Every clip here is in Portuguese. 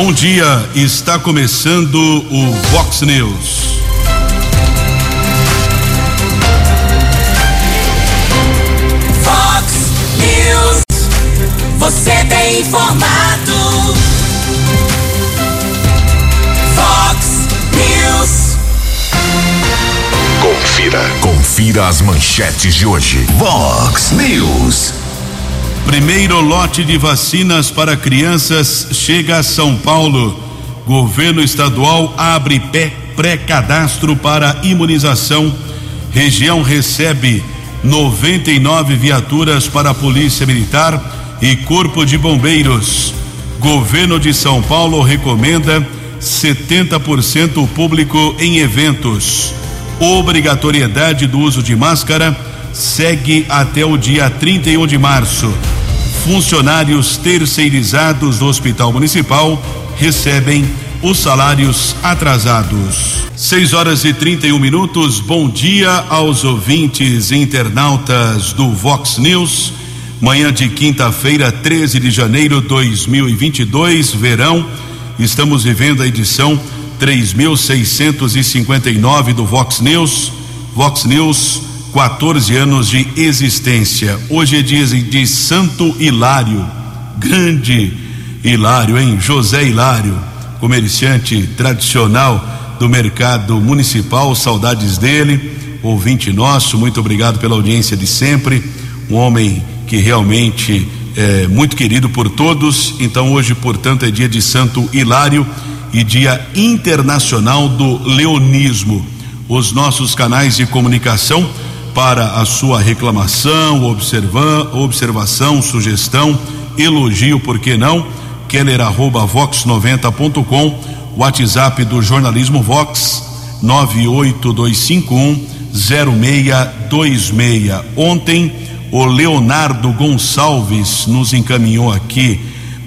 Bom dia, está começando o Vox News. Vox News, você tem informado. Vox News. Confira. Confira as manchetes de hoje. Vox News. Primeiro lote de vacinas para crianças chega a São Paulo. Governo estadual abre pré-cadastro para imunização. Região recebe 99 viaturas para a Polícia Militar e Corpo de Bombeiros. Governo de São Paulo recomenda 70% público em eventos. Obrigatoriedade do uso de máscara segue até o dia 31 de março. Funcionários terceirizados do Hospital Municipal recebem os salários atrasados. 6 horas e 31 minutos. Bom dia aos ouvintes internautas do Vox News. Manhã de quinta-feira, 13 de janeiro de 2022, verão. Estamos vivendo a edição 3659 do Vox News. Vox News 14 anos de existência. Hoje é dia de Santo Hilário, grande Hilário, hein? José Hilário, comerciante tradicional do mercado municipal, saudades dele, ouvinte nosso, muito obrigado pela audiência de sempre, um homem que realmente é muito querido por todos. Então, hoje, portanto, é dia de Santo Hilário e dia internacional do leonismo. Os nossos canais de comunicação para a sua reclamação, observa, observação, sugestão, elogio, por que não? Keller arroba vox90.com, WhatsApp do jornalismo Vox 98251 0626. Ontem o Leonardo Gonçalves nos encaminhou aqui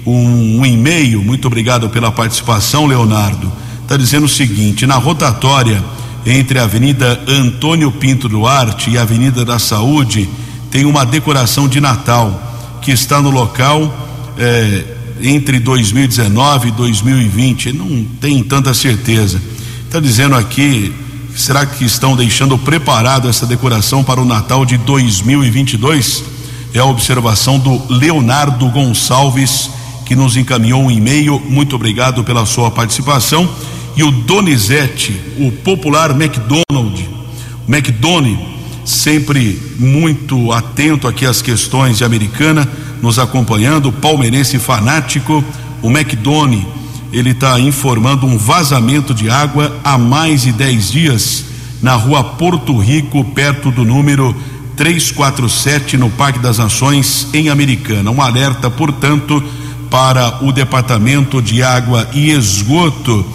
um, um e-mail. Muito obrigado pela participação, Leonardo. Está dizendo o seguinte: na rotatória entre a Avenida Antônio Pinto Duarte e a Avenida da Saúde, tem uma decoração de Natal que está no local eh, entre 2019 e 2020. Não tem tanta certeza. Está dizendo aqui, será que estão deixando preparado essa decoração para o Natal de 2022? É a observação do Leonardo Gonçalves que nos encaminhou um e-mail. Muito obrigado pela sua participação e o Donizete, o popular McDonald, McDonald, sempre muito atento aqui às questões de americana, nos acompanhando, palmeirense fanático, o McDonald, ele está informando um vazamento de água há mais de 10 dias na rua Porto Rico, perto do número 347, no Parque das Nações, em Americana. Um alerta, portanto, para o Departamento de Água e Esgoto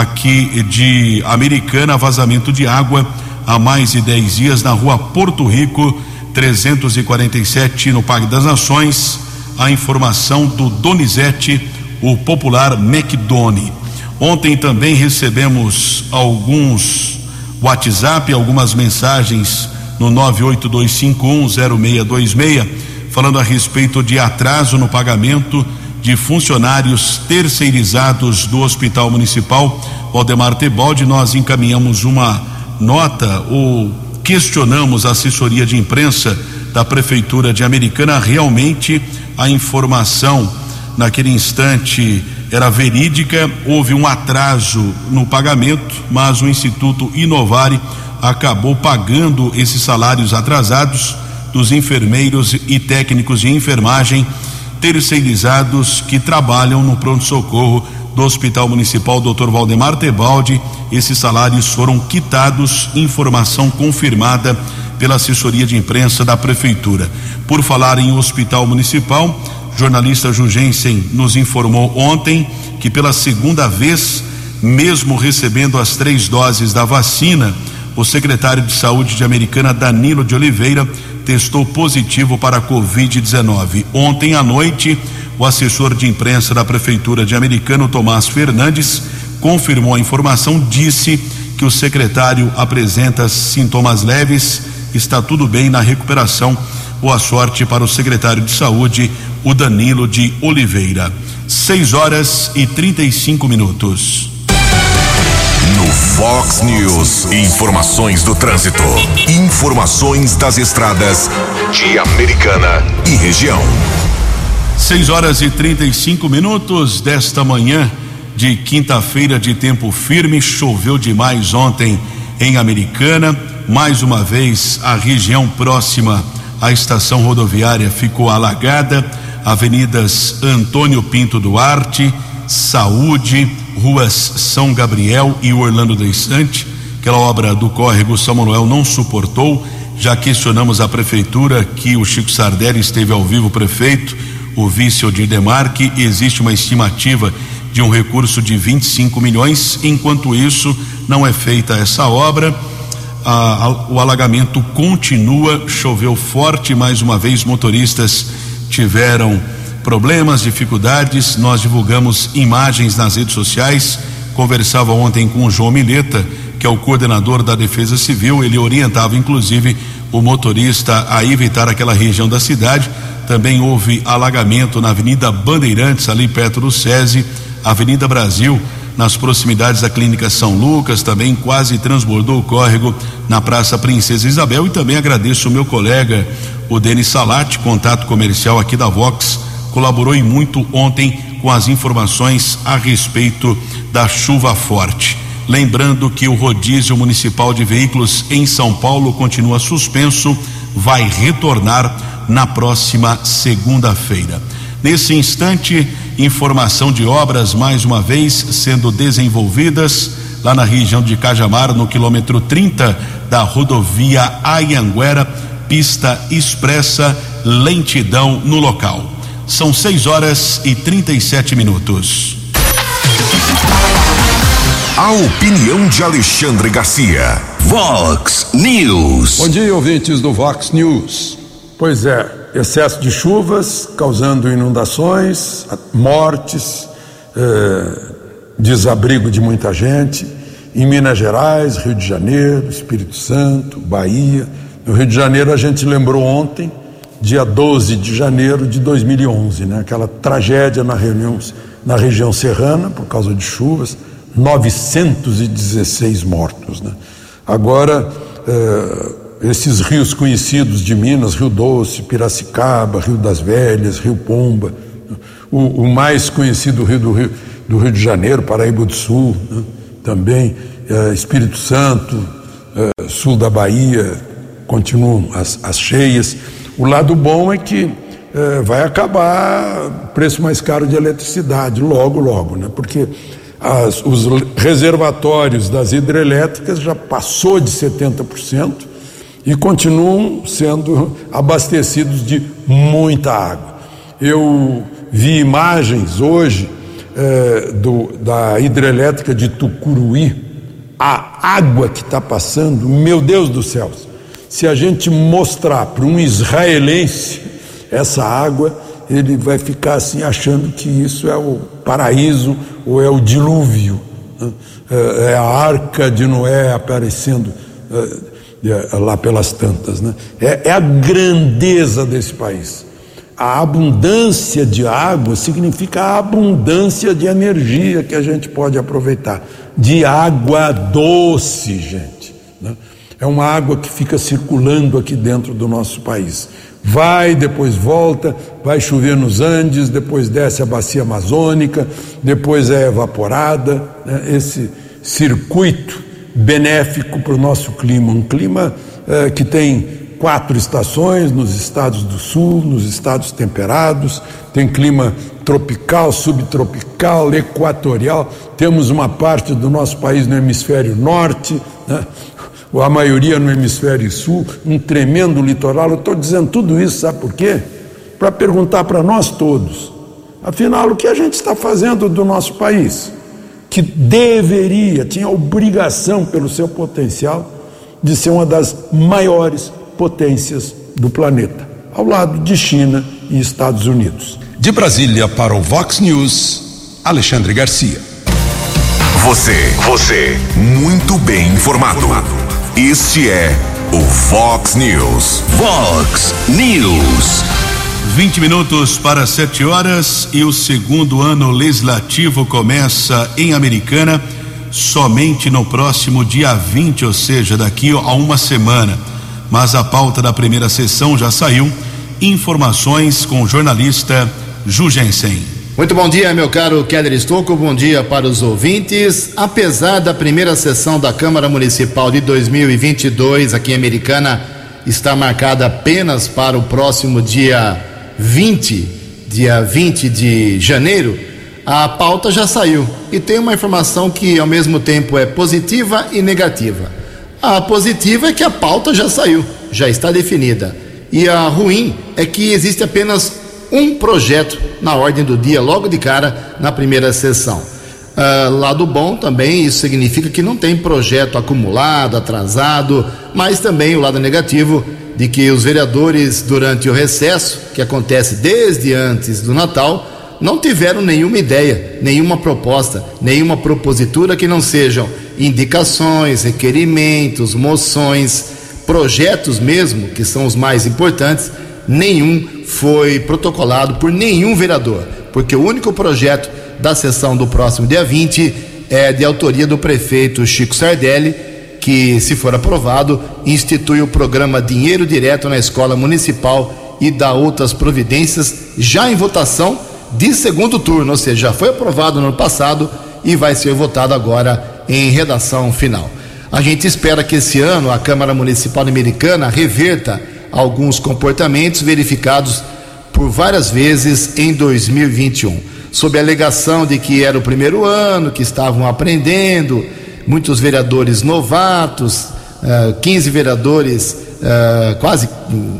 aqui de Americana, vazamento de água há mais de 10 dias na rua Porto Rico, 347, no Parque das Nações. A informação do Donizete, o popular McDonald. Ontem também recebemos alguns WhatsApp, algumas mensagens no 982510626, falando a respeito de atraso no pagamento de funcionários terceirizados do Hospital Municipal Valdemar Tebaldi, nós encaminhamos uma nota ou questionamos a assessoria de imprensa da Prefeitura de Americana. Realmente a informação naquele instante era verídica, houve um atraso no pagamento, mas o Instituto Inovare acabou pagando esses salários atrasados dos enfermeiros e técnicos de enfermagem terceirizados que trabalham no pronto-socorro do Hospital Municipal Dr. Valdemar Tebaldi. Esses salários foram quitados, informação confirmada pela assessoria de imprensa da Prefeitura. Por falar em Hospital Municipal, jornalista Jugensen nos informou ontem que pela segunda vez, mesmo recebendo as três doses da vacina, o secretário de Saúde de Americana, Danilo de Oliveira, testou positivo para a Covid-19. Ontem à noite, o assessor de imprensa da Prefeitura de Americano, Tomás Fernandes, confirmou a informação, disse que o secretário apresenta sintomas leves, está tudo bem na recuperação. Boa sorte para o secretário de Saúde, o Danilo de Oliveira. 6 horas e 35 minutos. Fox News, informações do trânsito. Informações das estradas de Americana e região. 6 horas e 35 minutos desta manhã de quinta-feira de tempo firme. Choveu demais ontem em Americana. Mais uma vez, a região próxima à estação rodoviária ficou alagada avenidas Antônio Pinto Duarte, Saúde, ruas São Gabriel e Orlando da Estante. Aquela obra do córrego São Manuel não suportou. Já questionamos a prefeitura que o Chico Sardelli esteve ao vivo, prefeito, o vice Odir Demarque. Existe uma estimativa de um recurso de 25 milhões. Enquanto isso, não é feita essa obra. Ah, o alagamento continua, choveu forte mais uma vez, motoristas tiveram problemas, dificuldades. Nós divulgamos imagens nas redes sociais. Conversava ontem com o João Mileta, que é o coordenador da Defesa Civil. Ele orientava, inclusive, o motorista a evitar aquela região da cidade. Também houve alagamento na Avenida Bandeirantes, ali perto do SESI, Avenida Brasil, nas proximidades da Clínica São Lucas, também quase transbordou o córrego na Praça Princesa Isabel. E também agradeço o meu colega, o Denis Salati, contato comercial aqui da Vox, colaborou e muito ontem com as informações a respeito da chuva forte. Lembrando que o rodízio municipal de veículos em São Paulo continua suspenso, vai retornar na próxima segunda-feira. Nesse instante, informação de obras mais uma vez sendo desenvolvidas lá na região de Cajamar, no quilômetro 30 da rodovia Ayanguera pista expressa, lentidão no local. São 6 horas e 37 minutos. A opinião de Alexandre Garcia. Vox News. Bom dia, ouvintes do Vox News. Pois é, excesso de chuvas causando inundações, mortes, eh, desabrigo de muita gente. Em Minas Gerais, Rio de Janeiro, Espírito Santo, Bahia no Rio de Janeiro, a gente lembrou ontem, dia 12 de janeiro de 2011, né? aquela tragédia na, reunião, na região serrana, por causa de chuvas, 916 mortos. Né? Agora, eh, esses rios conhecidos de Minas, Rio Doce, Piracicaba, Rio das Velhas, Rio Pomba, o, o mais conhecido rio do, rio do Rio de Janeiro, Paraíba do Sul, né? também eh, Espírito Santo, eh, sul da Bahia, continuam as, as cheias. O lado bom é que é, vai acabar o preço mais caro de eletricidade, logo, logo, né? porque as, os reservatórios das hidrelétricas já passou de 70% e continuam sendo abastecidos de muita água. Eu vi imagens hoje é, do, da hidrelétrica de Tucuruí, a água que está passando, meu Deus do céu, se a gente mostrar para um israelense essa água, ele vai ficar assim achando que isso é o paraíso ou é o dilúvio, né? é, é a arca de Noé aparecendo é, é, lá pelas tantas. Né? É, é a grandeza desse país. A abundância de água significa a abundância de energia que a gente pode aproveitar, de água doce, gente. Né? É uma água que fica circulando aqui dentro do nosso país. Vai, depois volta, vai chover nos Andes, depois desce a bacia amazônica, depois é evaporada. Né? Esse circuito benéfico para o nosso clima, um clima eh, que tem quatro estações nos estados do sul, nos estados temperados, tem clima tropical, subtropical, equatorial. Temos uma parte do nosso país no hemisfério norte, né? A maioria no hemisfério sul, um tremendo litoral. Eu estou dizendo tudo isso, sabe por quê? Para perguntar para nós todos, afinal, o que a gente está fazendo do nosso país? Que deveria, tinha obrigação, pelo seu potencial, de ser uma das maiores potências do planeta, ao lado de China e Estados Unidos. De Brasília para o Vox News, Alexandre Garcia. Você, você, muito bem informado. Este é o Fox News. Fox News. 20 minutos para 7 horas e o segundo ano legislativo começa em Americana somente no próximo dia 20, ou seja, daqui a uma semana. Mas a pauta da primeira sessão já saiu. Informações com o jornalista Jugensen. Muito bom dia, meu caro Keller Estocco. Bom dia para os ouvintes. Apesar da primeira sessão da Câmara Municipal de 2022 aqui em Americana estar marcada apenas para o próximo dia 20, dia 20 de janeiro, a pauta já saiu e tem uma informação que ao mesmo tempo é positiva e negativa. A positiva é que a pauta já saiu, já está definida. E a ruim é que existe apenas um projeto na ordem do dia, logo de cara, na primeira sessão. Uh, lado bom também, isso significa que não tem projeto acumulado, atrasado, mas também o lado negativo de que os vereadores, durante o recesso, que acontece desde antes do Natal, não tiveram nenhuma ideia, nenhuma proposta, nenhuma propositura que não sejam indicações, requerimentos, moções, projetos mesmo, que são os mais importantes, nenhum foi protocolado por nenhum vereador, porque o único projeto da sessão do próximo dia 20 é de autoria do prefeito Chico Sardelli que, se for aprovado, institui o programa Dinheiro Direto na Escola Municipal e dá outras providências já em votação de segundo turno, ou seja, já foi aprovado no ano passado e vai ser votado agora em redação final. A gente espera que esse ano a Câmara Municipal Americana reverta alguns comportamentos verificados por várias vezes em 2021, sob a alegação de que era o primeiro ano, que estavam aprendendo, muitos vereadores novatos, uh, eh, 15 vereadores, uh, quase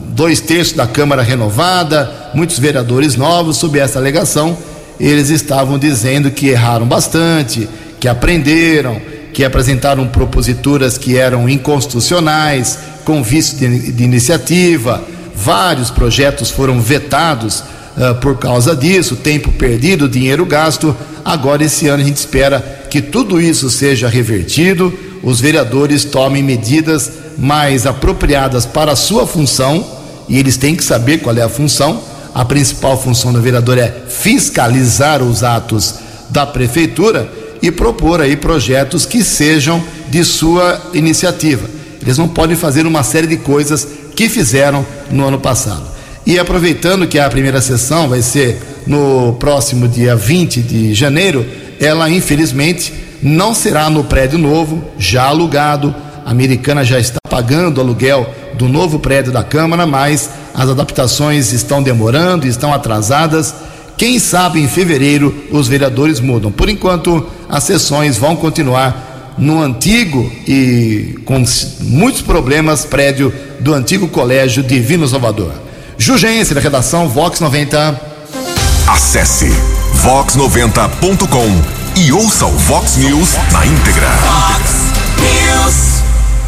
dois terços da Câmara renovada, muitos vereadores novos, sob essa alegação, eles estavam dizendo que erraram bastante, que aprenderam, que apresentaram proposituras que eram inconstitucionais, com vício de, de iniciativa, vários projetos foram vetados uh, por causa disso, tempo perdido, dinheiro gasto. Agora, esse ano, a gente espera que tudo isso seja revertido, os vereadores tomem medidas mais apropriadas para a sua função, e eles têm que saber qual é a função. A principal função do vereador é fiscalizar os atos da prefeitura e propor aí projetos que sejam de sua iniciativa. Eles não podem fazer uma série de coisas que fizeram no ano passado. E aproveitando que a primeira sessão vai ser no próximo dia 20 de janeiro, ela infelizmente não será no prédio novo, já alugado. A americana já está pagando o aluguel do novo prédio da Câmara, mas as adaptações estão demorando, estão atrasadas. Quem sabe em fevereiro os vereadores mudam. Por enquanto, as sessões vão continuar no antigo e com muitos problemas prédio do antigo Colégio Divino Salvador. Jugense da redação Vox 90. Acesse vox90.com e ouça o Vox News na íntegra. Vox News.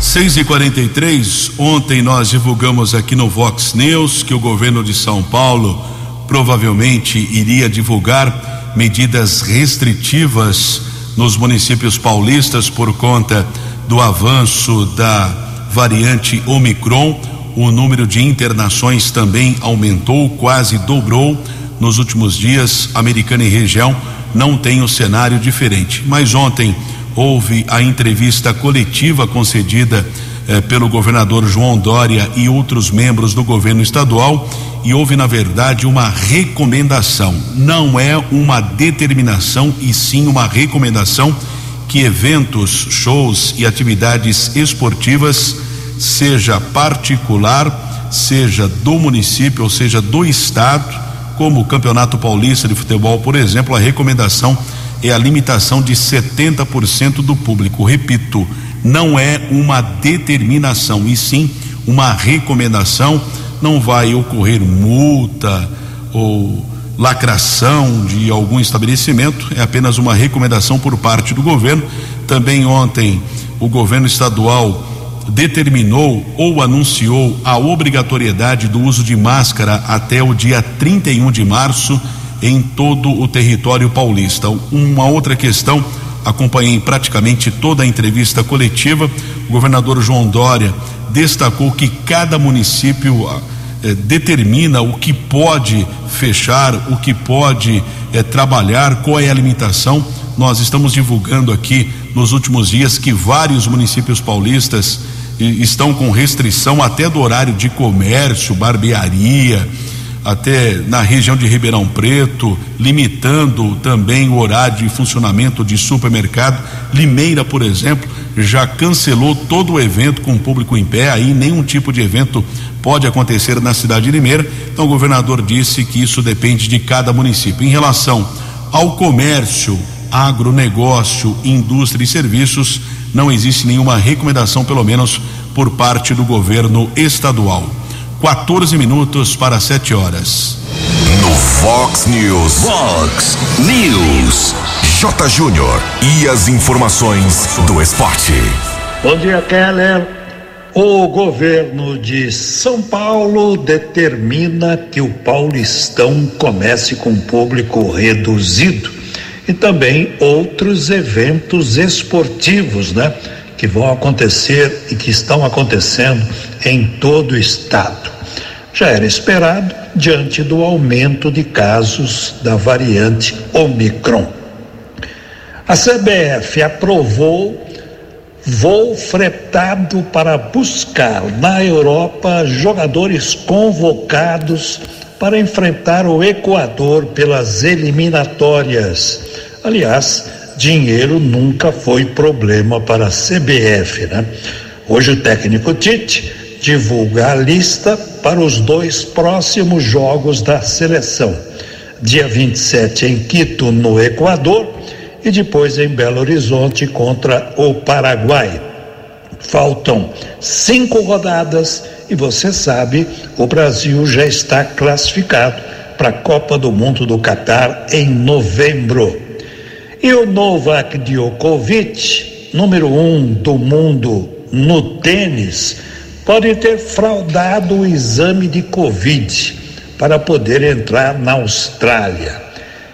6 e 43 ontem nós divulgamos aqui no Vox News que o governo de São Paulo provavelmente iria divulgar medidas restritivas nos municípios paulistas por conta do avanço da variante Omicron o número de internações também aumentou, quase dobrou nos últimos dias. Americana e região não tem um cenário diferente. Mas ontem houve a entrevista coletiva concedida eh, pelo governador João Dória e outros membros do governo estadual e houve, na verdade, uma recomendação. Não é uma determinação, e sim uma recomendação que eventos, shows e atividades esportivas seja particular, seja do município ou seja do estado, como o Campeonato Paulista de Futebol, por exemplo, a recomendação é a limitação de 70% do público. Repito, não é uma determinação, e sim uma recomendação. Não vai ocorrer multa ou lacração de algum estabelecimento, é apenas uma recomendação por parte do governo. Também ontem o governo estadual determinou ou anunciou a obrigatoriedade do uso de máscara até o dia 31 de março em todo o território paulista. Uma outra questão, acompanhei praticamente toda a entrevista coletiva. O governador João Dória destacou que cada município eh, determina o que pode fechar, o que pode eh, trabalhar, qual é a limitação. Nós estamos divulgando aqui nos últimos dias que vários municípios paulistas eh, estão com restrição até do horário de comércio, barbearia, até na região de Ribeirão Preto, limitando também o horário de funcionamento de supermercado. Limeira, por exemplo, já cancelou todo o evento com o público em pé, aí nenhum tipo de evento pode acontecer na cidade de Limeira. Então o governador disse que isso depende de cada município. Em relação ao comércio, agronegócio, indústria e serviços, não existe nenhuma recomendação, pelo menos por parte do governo estadual. 14 minutos para 7 horas. No Fox News. Fox News. J. Júnior. E as informações do esporte. Bom dia, Keller. O governo de São Paulo determina que o Paulistão comece com público reduzido e também outros eventos esportivos, né? Que vão acontecer e que estão acontecendo em todo o estado. Já era esperado diante do aumento de casos da variante Omicron. A CBF aprovou voo fretado para buscar na Europa jogadores convocados para enfrentar o Equador pelas eliminatórias. Aliás, dinheiro nunca foi problema para a CBF, né? Hoje o técnico Tite divulga a lista para os dois próximos jogos da seleção. Dia 27 em Quito, no Equador, e depois em Belo Horizonte contra o Paraguai. Faltam cinco rodadas e você sabe, o Brasil já está classificado para a Copa do Mundo do Catar em novembro. E o Novak Djokovic, número um do mundo no tênis, pode ter fraudado o exame de Covid para poder entrar na Austrália.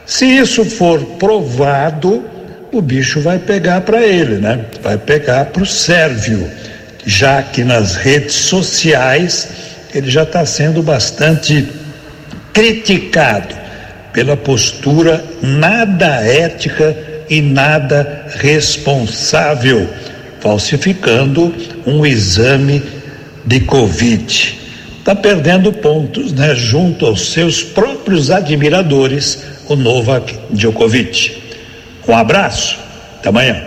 Se isso for provado, o bicho vai pegar para ele, né? Vai pegar para o Sérvio, já que nas redes sociais ele já está sendo bastante criticado pela postura nada ética e nada responsável, falsificando um exame de Covid. Está perdendo pontos, né, junto aos seus próprios admiradores, o Novak Djokovic. Um abraço, até amanhã.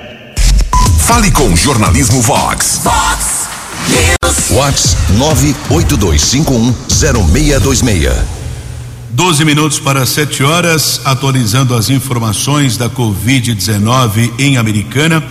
Fale com o Jornalismo Vox. Fox News. Vox 982510626. 12 minutos para 7 horas, atualizando as informações da Covid-19 em Americana.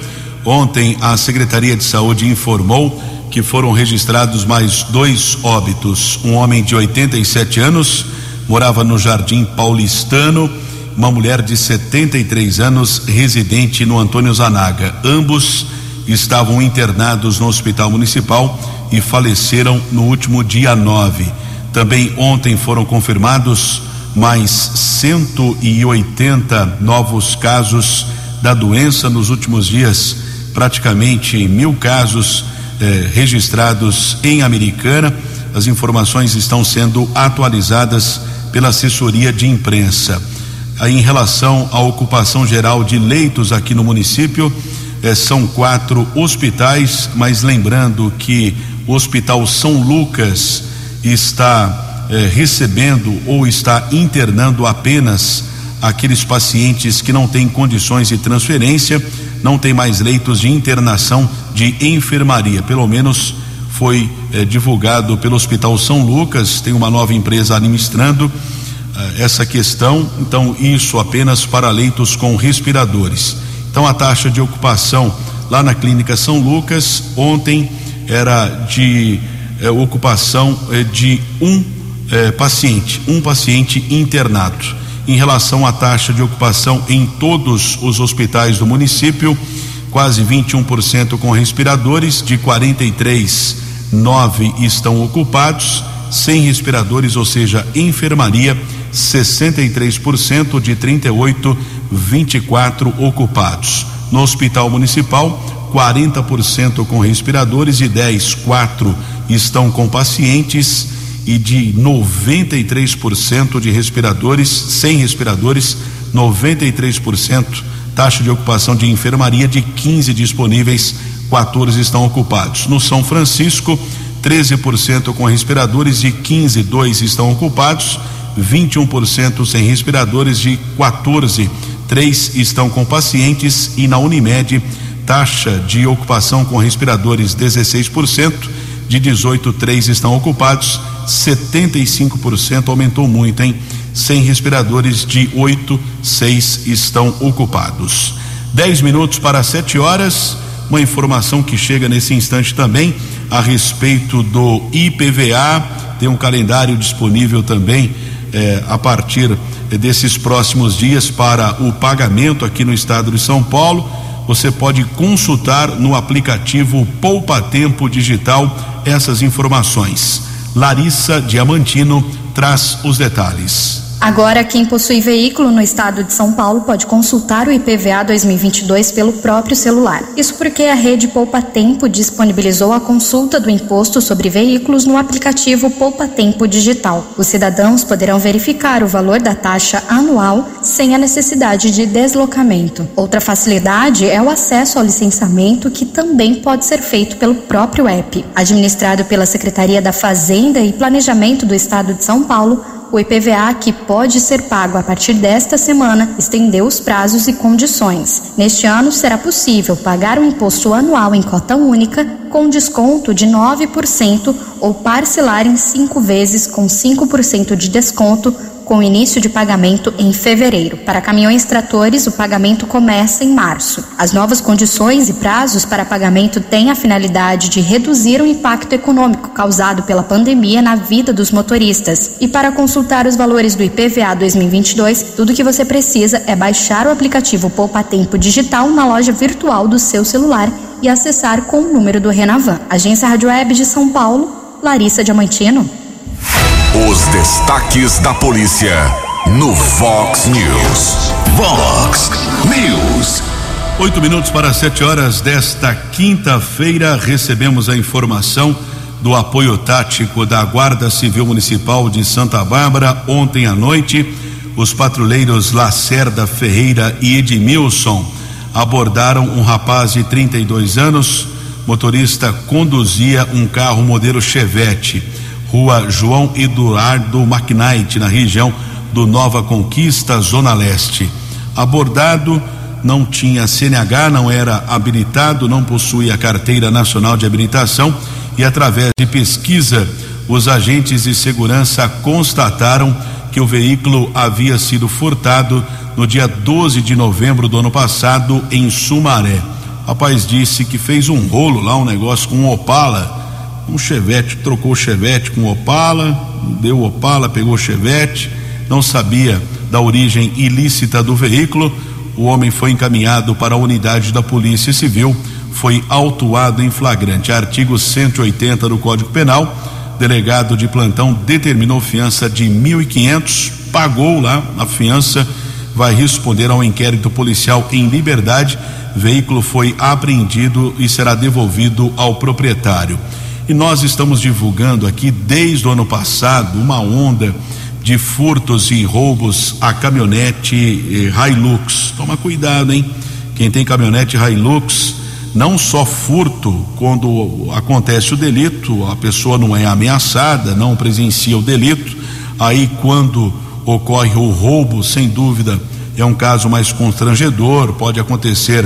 Ontem, a Secretaria de Saúde informou que foram registrados mais dois óbitos. Um homem de 87 anos morava no Jardim Paulistano, uma mulher de 73 anos residente no Antônio Zanaga. Ambos estavam internados no Hospital Municipal e faleceram no último dia 9. Também ontem foram confirmados mais 180 novos casos da doença nos últimos dias, praticamente mil casos eh, registrados em Americana. As informações estão sendo atualizadas pela assessoria de imprensa. Em relação à ocupação geral de leitos aqui no município, eh, são quatro hospitais, mas lembrando que o Hospital São Lucas está eh, recebendo ou está internando apenas aqueles pacientes que não têm condições de transferência, não tem mais leitos de internação de enfermaria. Pelo menos foi eh, divulgado pelo Hospital São Lucas, tem uma nova empresa administrando eh, essa questão, então isso apenas para leitos com respiradores. Então a taxa de ocupação lá na clínica São Lucas ontem era de eh, ocupação eh, de um eh, paciente, um paciente internado. Em relação à taxa de ocupação em todos os hospitais do município, quase 21% com respiradores, de 43, 9 estão ocupados, sem respiradores, ou seja, enfermaria, 63% de 38, 24 ocupados. No Hospital Municipal, 40% com respiradores e 10, 4 estão com pacientes e de 93% de respiradores, sem respiradores, 93% taxa de ocupação de enfermaria de 15 disponíveis, 14 estão ocupados. No São Francisco, 13% com respiradores e 15, 2 estão ocupados, 21% sem respiradores de 14, 3 estão com pacientes e na Unimed, taxa de ocupação com respiradores 16%, de 18, 3 estão ocupados, 75% aumentou muito, hein? Sem respiradores de 8, 6 estão ocupados. 10 minutos para 7 horas. Uma informação que chega nesse instante também a respeito do IPVA. Tem um calendário disponível também eh, a partir desses próximos dias para o pagamento aqui no estado de São Paulo. Você pode consultar no aplicativo Poupa Tempo Digital essas informações. Larissa Diamantino traz os detalhes. Agora, quem possui veículo no estado de São Paulo pode consultar o IPVA 2022 pelo próprio celular. Isso porque a rede Poupa Tempo disponibilizou a consulta do imposto sobre veículos no aplicativo Poupa Tempo Digital. Os cidadãos poderão verificar o valor da taxa anual sem a necessidade de deslocamento. Outra facilidade é o acesso ao licenciamento, que também pode ser feito pelo próprio app. Administrado pela Secretaria da Fazenda e Planejamento do Estado de São Paulo, o IPVA, que pode ser pago a partir desta semana, estendeu os prazos e condições. Neste ano, será possível pagar o imposto anual em cota única com desconto de 9% ou parcelar em cinco vezes com 5% de desconto com início de pagamento em fevereiro. Para caminhões tratores, o pagamento começa em março. As novas condições e prazos para pagamento têm a finalidade de reduzir o impacto econômico causado pela pandemia na vida dos motoristas. E para consultar os valores do IPVA 2022, tudo o que você precisa é baixar o aplicativo Poupa Tempo Digital na loja virtual do seu celular e acessar com o número do Renavan. Agência Rádio Web de São Paulo, Larissa Diamantino. Os destaques da polícia no Vox News. Vox News. Oito minutos para sete horas desta quinta-feira, recebemos a informação do apoio tático da Guarda Civil Municipal de Santa Bárbara. Ontem à noite, os patrulheiros Lacerda Ferreira e Edmilson abordaram um rapaz de 32 anos. Motorista conduzia um carro modelo Chevette rua João Eduardo McKnight, na região do Nova Conquista, Zona Leste. Abordado, não tinha CNH, não era habilitado, não possuía carteira nacional de habilitação e, através de pesquisa, os agentes de segurança constataram que o veículo havia sido furtado no dia 12 de novembro do ano passado em Sumaré. O rapaz disse que fez um rolo lá, um negócio com um Opala um Chevette, trocou o Chevette com Opala, deu Opala, pegou o Chevette, não sabia da origem ilícita do veículo. O homem foi encaminhado para a unidade da Polícia Civil, foi autuado em flagrante. Artigo 180 do Código Penal. Delegado de plantão determinou fiança de mil e quinhentos, pagou lá a fiança, vai responder ao inquérito policial em liberdade. Veículo foi apreendido e será devolvido ao proprietário. E nós estamos divulgando aqui desde o ano passado uma onda de furtos e roubos a caminhonete eh, Hilux. Toma cuidado, hein? Quem tem caminhonete Hilux, não só furto quando acontece o delito, a pessoa não é ameaçada, não presencia o delito. Aí quando ocorre o roubo, sem dúvida, é um caso mais constrangedor, pode acontecer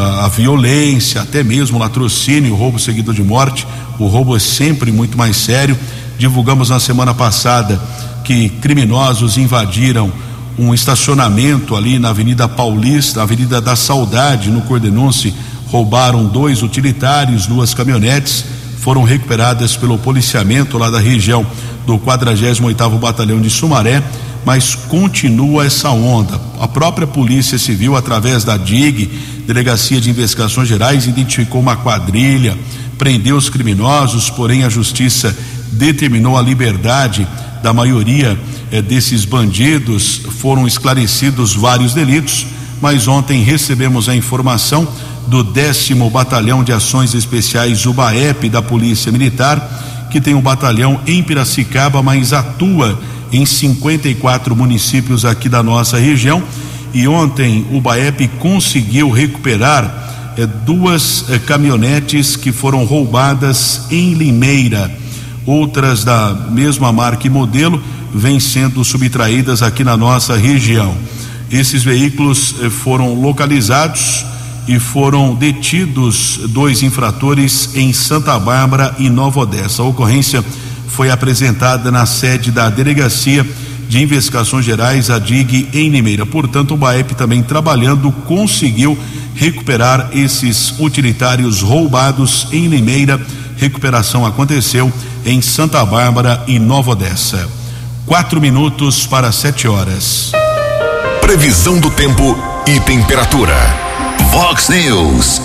a, violência, até mesmo o latrocínio, o roubo seguido de morte. O roubo é sempre muito mais sério. Divulgamos na semana passada que criminosos invadiram um estacionamento ali na Avenida Paulista, Avenida da Saudade, no Cordenonce. Roubaram dois utilitários, duas caminhonetes, foram recuperadas pelo policiamento lá da região do 48º Batalhão de Sumaré, mas continua essa onda. A própria Polícia Civil, através da DIG, Delegacia de Investigações Gerais, identificou uma quadrilha, prendeu os criminosos, porém a justiça determinou a liberdade da maioria eh, desses bandidos. Foram esclarecidos vários delitos, mas ontem recebemos a informação do décimo Batalhão de Ações Especiais UBAEP da Polícia Militar que tem um batalhão em Piracicaba, mas atua em 54 municípios aqui da nossa região. E ontem o BAEP conseguiu recuperar eh, duas eh, caminhonetes que foram roubadas em Limeira. Outras da mesma marca e modelo vêm sendo subtraídas aqui na nossa região. Esses veículos eh, foram localizados e foram detidos dois infratores em Santa Bárbara e Nova Odessa. A ocorrência foi apresentada na sede da Delegacia de Investigações Gerais, a DIG, em Limeira. Portanto, o BAEP também trabalhando conseguiu recuperar esses utilitários roubados em Limeira. Recuperação aconteceu em Santa Bárbara e Nova Odessa. Quatro minutos para sete horas. Previsão do tempo e temperatura. Vox News.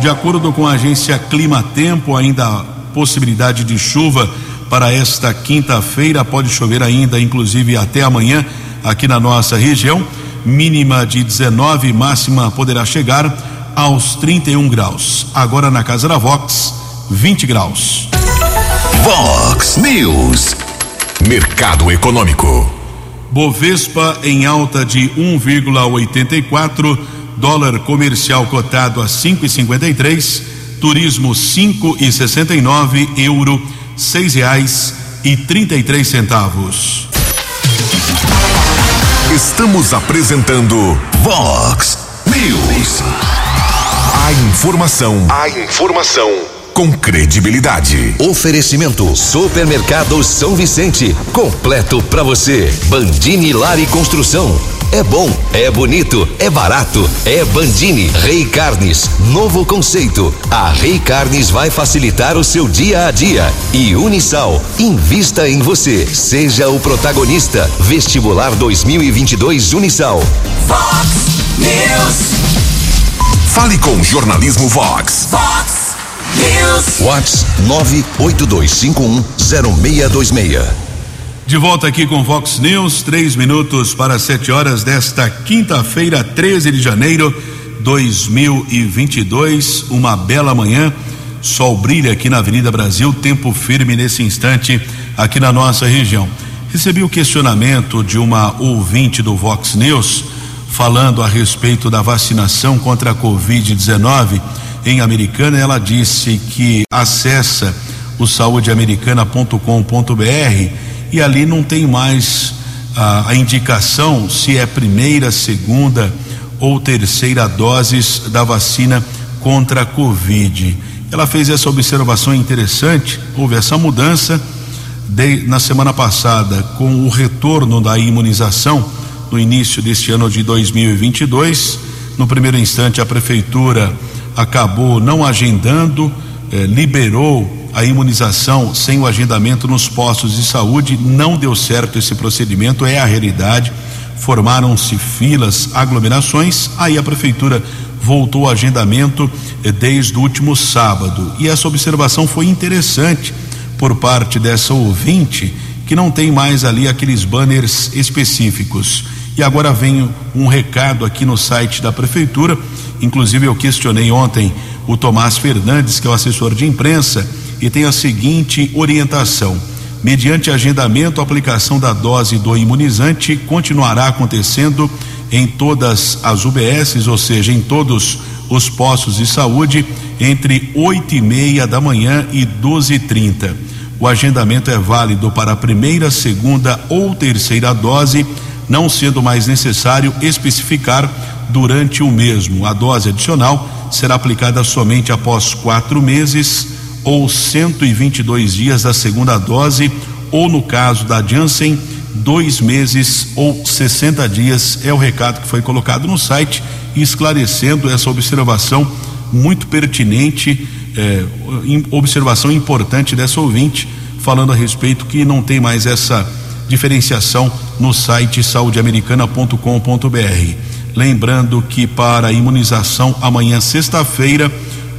De acordo com a agência Clima Tempo, ainda há possibilidade de chuva para esta quinta-feira. Pode chover ainda, inclusive até amanhã, aqui na nossa região. Mínima de 19, máxima poderá chegar aos 31 graus. Agora na casa da Vox, 20 graus. Vox News. Mercado Econômico. Bovespa em alta de 1,84, dólar comercial cotado a 5,53, turismo 5,69, euro seis reais e trinta e três centavos. Estamos apresentando Vox News. A informação, a informação com credibilidade. Oferecimento Supermercado São Vicente, completo para você. Bandini Lar e Construção. É bom, é bonito, é barato, é Bandini. Rei Carnes, novo conceito. A Rei Carnes vai facilitar o seu dia a dia. E Unisal, invista em você, seja o protagonista. Vestibular 2022 Unisal. Vox News. Fale com o Jornalismo Vox. Vox News. Whats 982510626. De volta aqui com Vox News, três minutos para sete horas desta quinta-feira, 13 de janeiro 2022. Uma bela manhã, sol brilha aqui na Avenida Brasil, tempo firme nesse instante aqui na nossa região. Recebi o questionamento de uma ouvinte do Vox News falando a respeito da vacinação contra a Covid-19 em Americana. Ela disse que acessa o saudeamericana.com.br e ali não tem mais a, a indicação se é primeira, segunda ou terceira doses da vacina contra a Covid. Ela fez essa observação interessante, houve essa mudança de, na semana passada com o retorno da imunização no início deste ano de 2022. No primeiro instante, a prefeitura acabou não agendando, eh, liberou a imunização sem o agendamento nos postos de saúde. Não deu certo esse procedimento, é a realidade. Formaram-se filas, aglomerações. Aí a prefeitura voltou ao agendamento eh, desde o último sábado. E essa observação foi interessante por parte dessa ouvinte que não tem mais ali aqueles banners específicos. E agora vem um recado aqui no site da prefeitura. Inclusive eu questionei ontem o Tomás Fernandes, que é o assessor de imprensa, e tem a seguinte orientação: mediante agendamento, a aplicação da dose do imunizante continuará acontecendo em todas as UBSs, ou seja, em todos os postos de saúde, entre 8 e meia da manhã e 12 e 30. O agendamento é válido para a primeira, segunda ou terceira dose, não sendo mais necessário especificar durante o mesmo. A dose adicional será aplicada somente após quatro meses ou 122 dias da segunda dose, ou no caso da Janssen, dois meses ou 60 dias. É o recado que foi colocado no site, esclarecendo essa observação muito pertinente, eh, observação importante dessa ouvinte, falando a respeito que não tem mais essa diferenciação no site saudeamericana.com.br. Lembrando que para imunização amanhã, sexta-feira,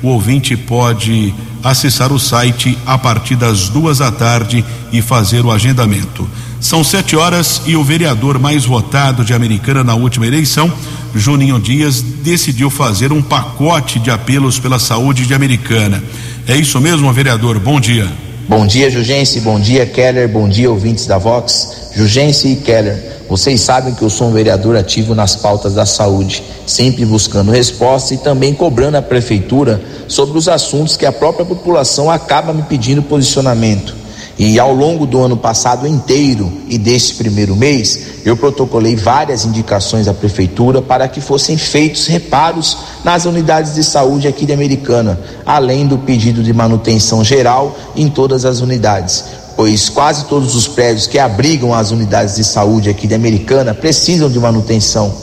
o ouvinte pode acessar o site a partir das duas da tarde e fazer o agendamento. São sete horas e o vereador mais votado de Americana na última eleição, Juninho Dias, decidiu fazer um pacote de apelos pela saúde de Americana. É isso mesmo, vereador? Bom dia. Bom dia, Jugense. Bom dia, Keller. Bom dia, ouvintes da Vox. Jugense e Keller. Vocês sabem que eu sou um vereador ativo nas pautas da saúde, sempre buscando resposta e também cobrando a prefeitura sobre os assuntos que a própria população acaba me pedindo posicionamento. E ao longo do ano passado inteiro e deste primeiro mês, eu protocolei várias indicações à prefeitura para que fossem feitos reparos nas unidades de saúde aqui de Americana, além do pedido de manutenção geral em todas as unidades. Pois quase todos os prédios que abrigam as unidades de saúde aqui de Americana precisam de manutenção.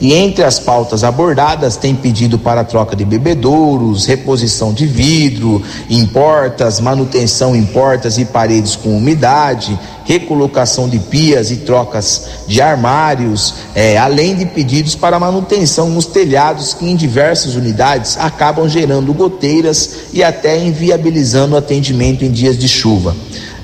E entre as pautas abordadas tem pedido para troca de bebedouros, reposição de vidro, em portas, manutenção em portas e paredes com umidade, recolocação de pias e trocas de armários, é, além de pedidos para manutenção nos telhados que em diversas unidades acabam gerando goteiras e até inviabilizando o atendimento em dias de chuva.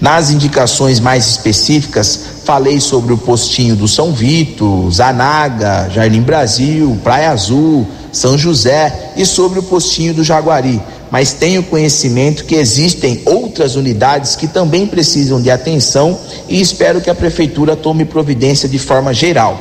Nas indicações mais específicas, falei sobre o postinho do São Vito, Zanaga, Jardim Brasil, Praia Azul, São José e sobre o postinho do Jaguari. Mas tenho conhecimento que existem outras unidades que também precisam de atenção e espero que a prefeitura tome providência de forma geral.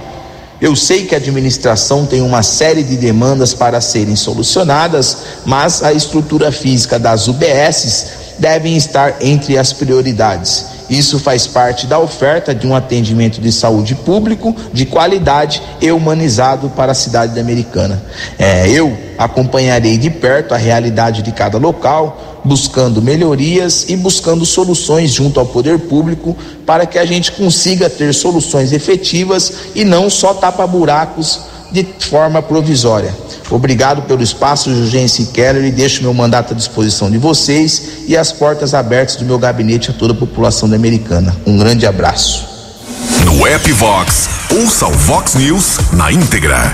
Eu sei que a administração tem uma série de demandas para serem solucionadas, mas a estrutura física das UBSs devem estar entre as prioridades. Isso faz parte da oferta de um atendimento de saúde público de qualidade e humanizado para a cidade americana. É, eu acompanharei de perto a realidade de cada local, buscando melhorias e buscando soluções junto ao poder público para que a gente consiga ter soluções efetivas e não só tapa-buracos de forma provisória. Obrigado pelo espaço, Jugense Keller, e deixo meu mandato à disposição de vocês e as portas abertas do meu gabinete a toda a população da Americana. Um grande abraço. No app Vox, ouça o Vox News na íntegra.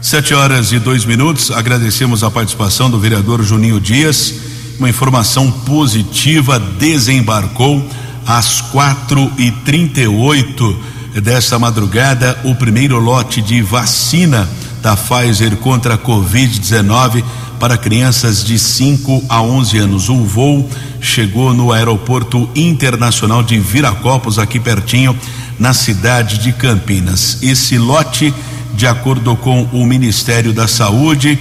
Sete horas e dois minutos. Agradecemos a participação do vereador Juninho Dias. Uma informação positiva desembarcou às quatro e trinta e oito desta madrugada o primeiro lote de vacina da Pfizer contra a Covid-19 para crianças de 5 a 11 anos. O voo chegou no Aeroporto Internacional de Viracopos, aqui pertinho, na cidade de Campinas. Esse lote, de acordo com o Ministério da Saúde,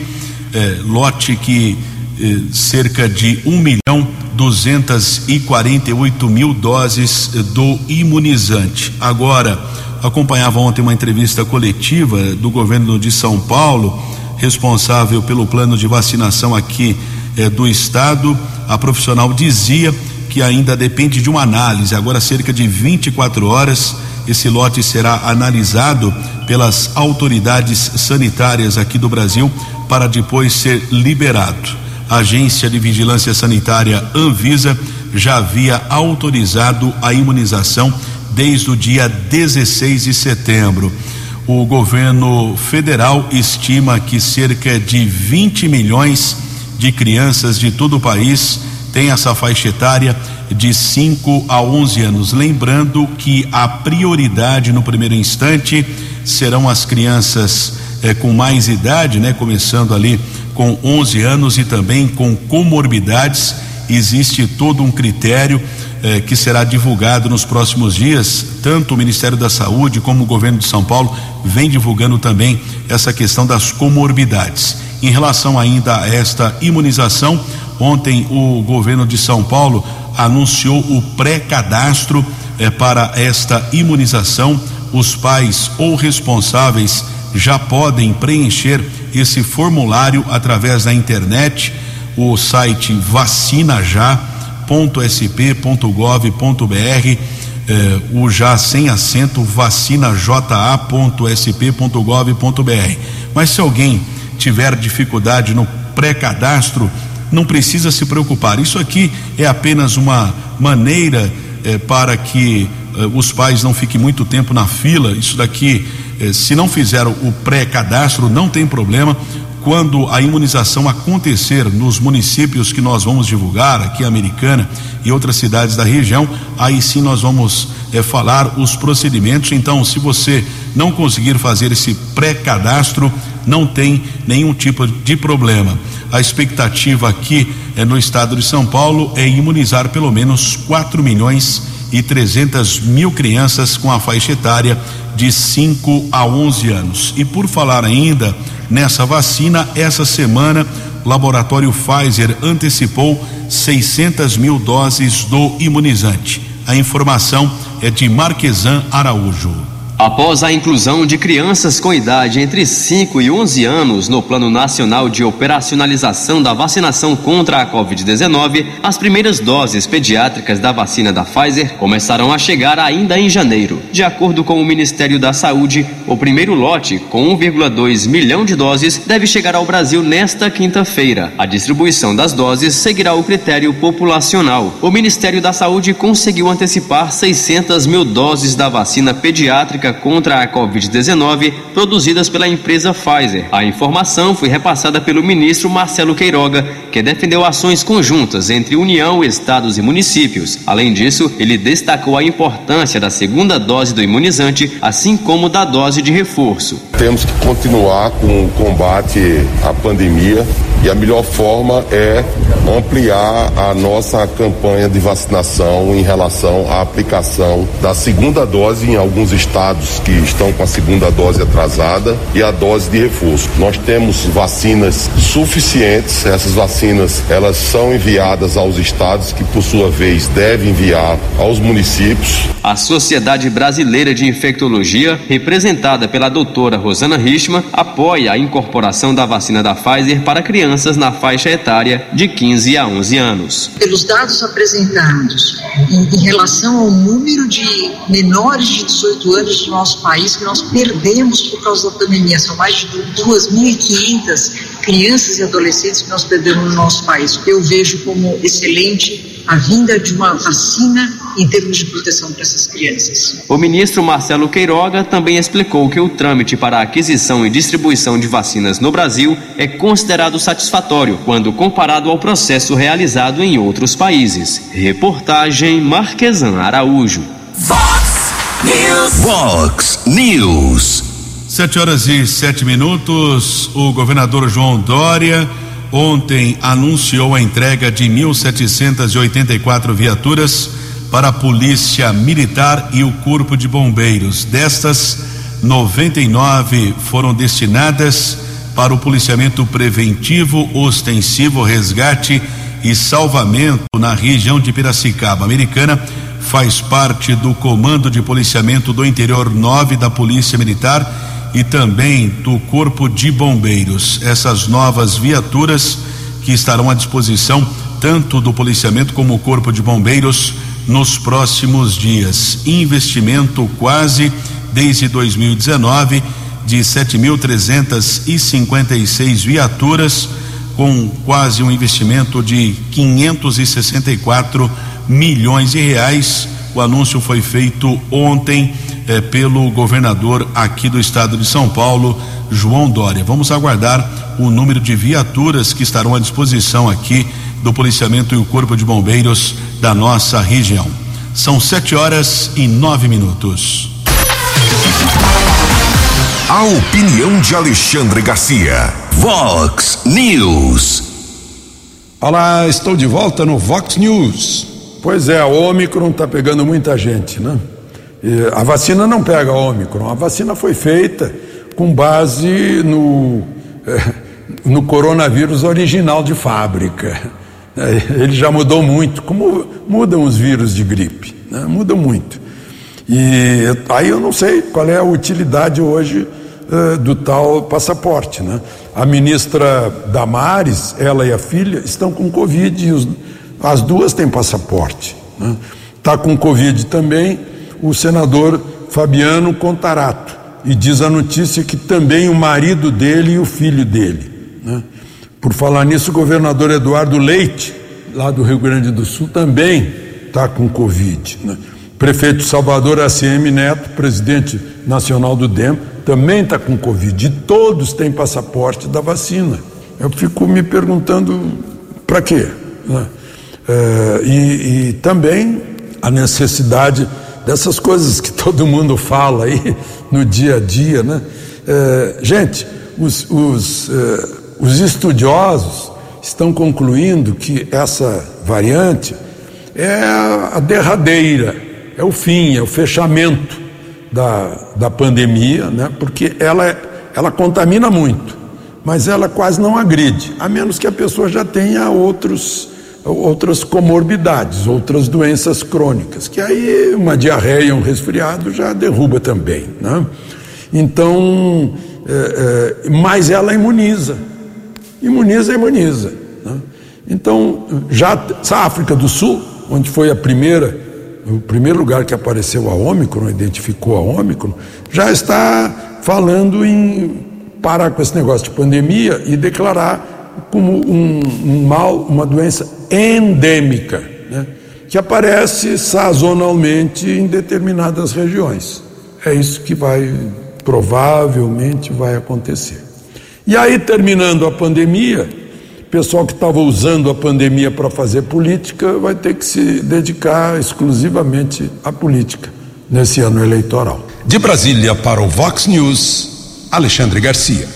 é, lote que cerca de 1 milhão 248 mil doses do imunizante. Agora, acompanhava ontem uma entrevista coletiva do governo de São Paulo, responsável pelo plano de vacinação aqui eh, do estado. A profissional dizia que ainda depende de uma análise. Agora, cerca de 24 horas, esse lote será analisado pelas autoridades sanitárias aqui do Brasil para depois ser liberado. A Agência de Vigilância Sanitária Anvisa já havia autorizado a imunização desde o dia 16 de setembro. O governo federal estima que cerca de 20 milhões de crianças de todo o país têm essa faixa etária de 5 a 11 anos. Lembrando que a prioridade no primeiro instante serão as crianças eh, com mais idade, né? Começando ali com 11 anos e também com comorbidades. Existe todo um critério eh, que será divulgado nos próximos dias. Tanto o Ministério da Saúde como o governo de São Paulo vem divulgando também essa questão das comorbidades. Em relação ainda a esta imunização, ontem o governo de São Paulo anunciou o pré-cadastro eh, para esta imunização. Os pais ou responsáveis já podem preencher esse formulário através da internet, o site Vacina Já .sp.gov.br eh, o já sem acento vacinaja.sp.gov.br. Mas se alguém tiver dificuldade no pré-cadastro, não precisa se preocupar. Isso aqui é apenas uma maneira eh, para que eh, os pais não fiquem muito tempo na fila. Isso daqui, se não fizeram o pré-cadastro, não tem problema quando a imunização acontecer nos municípios que nós vamos divulgar, aqui Americana e outras cidades da região, aí sim nós vamos é, falar os procedimentos. Então, se você não conseguir fazer esse pré-cadastro, não tem nenhum tipo de problema. A expectativa aqui eh, no estado de São Paulo é imunizar pelo menos 4 milhões e 300 mil crianças com a faixa etária de 5 a 11 anos. E por falar ainda nessa vacina, essa semana o laboratório Pfizer antecipou 600 mil doses do imunizante. A informação é de Marquesan Araújo. Após a inclusão de crianças com idade entre 5 e 11 anos no Plano Nacional de Operacionalização da Vacinação contra a Covid-19, as primeiras doses pediátricas da vacina da Pfizer começarão a chegar ainda em janeiro. De acordo com o Ministério da Saúde, o primeiro lote, com 1,2 milhão de doses, deve chegar ao Brasil nesta quinta-feira. A distribuição das doses seguirá o critério populacional. O Ministério da Saúde conseguiu antecipar 600 mil doses da vacina pediátrica contra a Covid-19 produzidas pela empresa Pfizer. A informação foi repassada pelo ministro Marcelo Queiroga, que defendeu ações conjuntas entre União, estados e municípios. Além disso, ele destacou a importância da segunda dose do imunizante, assim como da dose de reforço. Temos que continuar com o combate à pandemia e a melhor forma é ampliar a nossa campanha de vacinação em relação à aplicação da segunda dose em alguns estados que estão com a segunda dose atrasada e a dose de reforço. Nós temos vacinas suficientes, essas vacinas elas são enviadas aos estados que por sua vez devem enviar aos municípios. A Sociedade Brasileira de Infectologia, representada pela doutora Rosana Richman, apoia a incorporação da vacina da Pfizer para crianças na faixa etária de 15 a 11 anos. Pelos dados apresentados em, em relação ao número de menores de 18 anos do nosso país que nós perdemos por causa da pandemia, são mais de 2.500 crianças e adolescentes que nós perdemos no nosso país. Eu vejo como excelente a vinda de uma vacina em termos de proteção para essas crianças. O ministro Marcelo Queiroga também explicou que o trâmite para a aquisição e distribuição de vacinas no Brasil é considerado satisfatório quando comparado ao processo realizado em outros países. Reportagem Marquesan Araújo. Fox News. Fox News. Sete horas e sete minutos. O governador João Dória ontem anunciou a entrega de 1.784 viaturas para a Polícia Militar e o Corpo de Bombeiros. Destas, 99 foram destinadas para o policiamento preventivo, ostensivo, resgate e salvamento na região de Piracicaba. Americana faz parte do Comando de Policiamento do Interior 9 da Polícia Militar e também do Corpo de Bombeiros. Essas novas viaturas que estarão à disposição tanto do policiamento como o Corpo de Bombeiros nos próximos dias. Investimento quase desde 2019 de 7.356 viaturas com quase um investimento de 564 milhões de reais. O anúncio foi feito ontem eh, pelo governador aqui do estado de São Paulo, João Dória. Vamos aguardar o número de viaturas que estarão à disposição aqui do policiamento e o corpo de bombeiros da nossa região. São sete horas e nove minutos. A opinião de Alexandre Garcia. Vox News. Olá, estou de volta no Vox News. Pois é, a Omicron está pegando muita gente, né? E a vacina não pega a Omicron, a vacina foi feita com base no, eh, no coronavírus original de fábrica. É, ele já mudou muito, como mudam os vírus de gripe, né? mudam muito. E aí eu não sei qual é a utilidade hoje uh, do tal passaporte. Né? A ministra Damares, ela e a filha, estão com Covid e os, as duas têm passaporte. Está né? Tá com Covid também o senador Fabiano Contarato. E diz a notícia que também o marido dele e o filho dele. Né? Por falar nisso, o governador Eduardo Leite, lá do Rio Grande do Sul, também está com Covid. Né? Prefeito Salvador ACM Neto, presidente nacional do DEM, também está com Covid. E todos têm passaporte da vacina. Eu fico me perguntando para quê? Né? É, e, e também a necessidade dessas coisas que todo mundo fala aí no dia a dia, né? É, gente, os, os, é, os estudiosos estão concluindo que essa variante é a derradeira, é o fim, é o fechamento da, da pandemia, né? porque ela, ela contamina muito, mas ela quase não agride, a menos que a pessoa já tenha outros, outras comorbidades, outras doenças crônicas, que aí uma diarreia, um resfriado já derruba também. Né? Então, é, é, mas ela imuniza, imuniza, imuniza. Né? Então, já a África do Sul, onde foi a primeira, o primeiro lugar que apareceu a Ômicron, identificou a Ômicron, já está falando em parar com esse negócio de pandemia e declarar como um, um mal, uma doença endêmica, né? que aparece sazonalmente em determinadas regiões. É isso que vai, provavelmente, vai acontecer. E aí, terminando a pandemia, o pessoal que estava usando a pandemia para fazer política vai ter que se dedicar exclusivamente à política nesse ano eleitoral. De Brasília para o Vox News, Alexandre Garcia.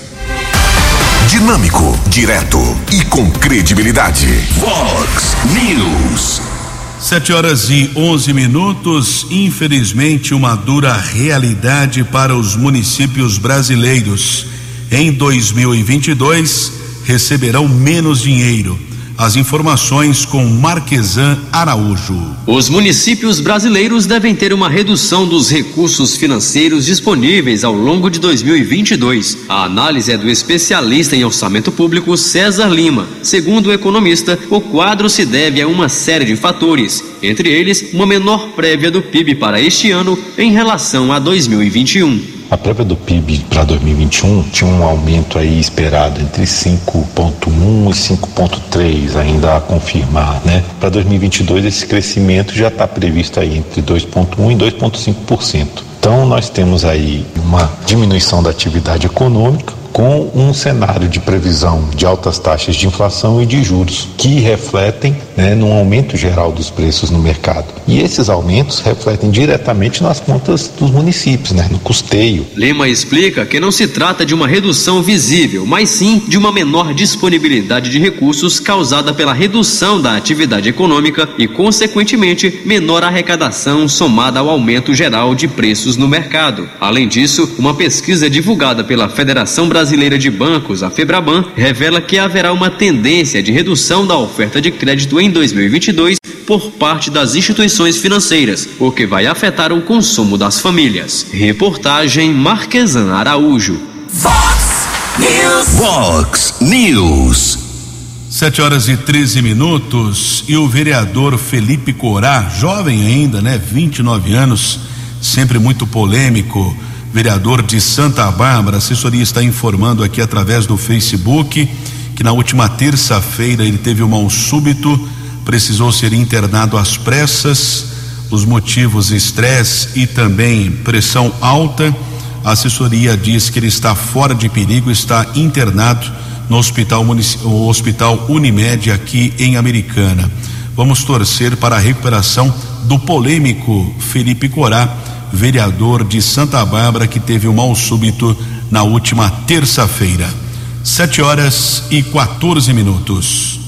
Dinâmico, direto e com credibilidade. Vox News. Sete horas e onze minutos. Infelizmente, uma dura realidade para os municípios brasileiros em 2022 receberão menos dinheiro. As informações com Marquesan Araújo. Os municípios brasileiros devem ter uma redução dos recursos financeiros disponíveis ao longo de 2022. A análise é do especialista em orçamento público César Lima. Segundo o economista, o quadro se deve a uma série de fatores, entre eles uma menor prévia do PIB para este ano em relação a 2021. A prévia do PIB para 2021 tinha um aumento aí esperado entre 5,1 e 5,3 ainda a confirmar, né? Para 2022 esse crescimento já está previsto aí entre 2,1 e 2,5%. Então nós temos aí uma diminuição da atividade econômica com um cenário de previsão de altas taxas de inflação e de juros que refletem né, num aumento geral dos preços no mercado. E esses aumentos refletem diretamente nas contas dos municípios, né, no custeio. Lima explica que não se trata de uma redução visível, mas sim de uma menor disponibilidade de recursos causada pela redução da atividade econômica e, consequentemente, menor arrecadação somada ao aumento geral de preços no mercado. Além disso, uma pesquisa divulgada pela Federação Brasileira Brasileira de Bancos, a Febraban, revela que haverá uma tendência de redução da oferta de crédito em 2022 por parte das instituições financeiras, o que vai afetar o consumo das famílias. Reportagem Marquesan Araújo. Fox News. Vox News. Sete horas e 13 minutos e o vereador Felipe Corá, jovem ainda, né? 29 anos, sempre muito polêmico vereador de Santa Bárbara. A assessoria está informando aqui através do Facebook que na última terça-feira ele teve um mal súbito, precisou ser internado às pressas. Os motivos estresse e também pressão alta. A assessoria diz que ele está fora de perigo, está internado no hospital, hospital Unimed aqui em Americana. Vamos torcer para a recuperação do polêmico Felipe Corá vereador de Santa Bárbara, que teve um mal súbito na última terça-feira. Sete horas e 14 minutos.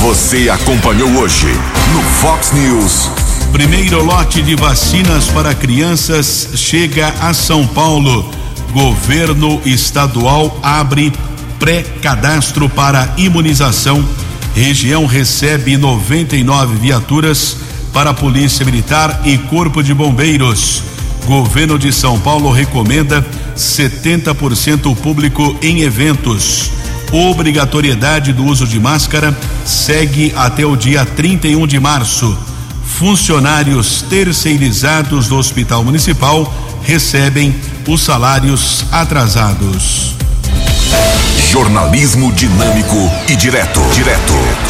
Você acompanhou hoje no Fox News. Primeiro lote de vacinas para crianças chega a São Paulo. Governo estadual abre pré-cadastro para imunização. Região recebe 99 viaturas para a Polícia Militar e Corpo de Bombeiros. Governo de São Paulo recomenda 70% público em eventos. Obrigatoriedade do uso de máscara segue até o dia 31 de março. Funcionários terceirizados do Hospital Municipal recebem os salários atrasados. Jornalismo dinâmico e direto. Direto.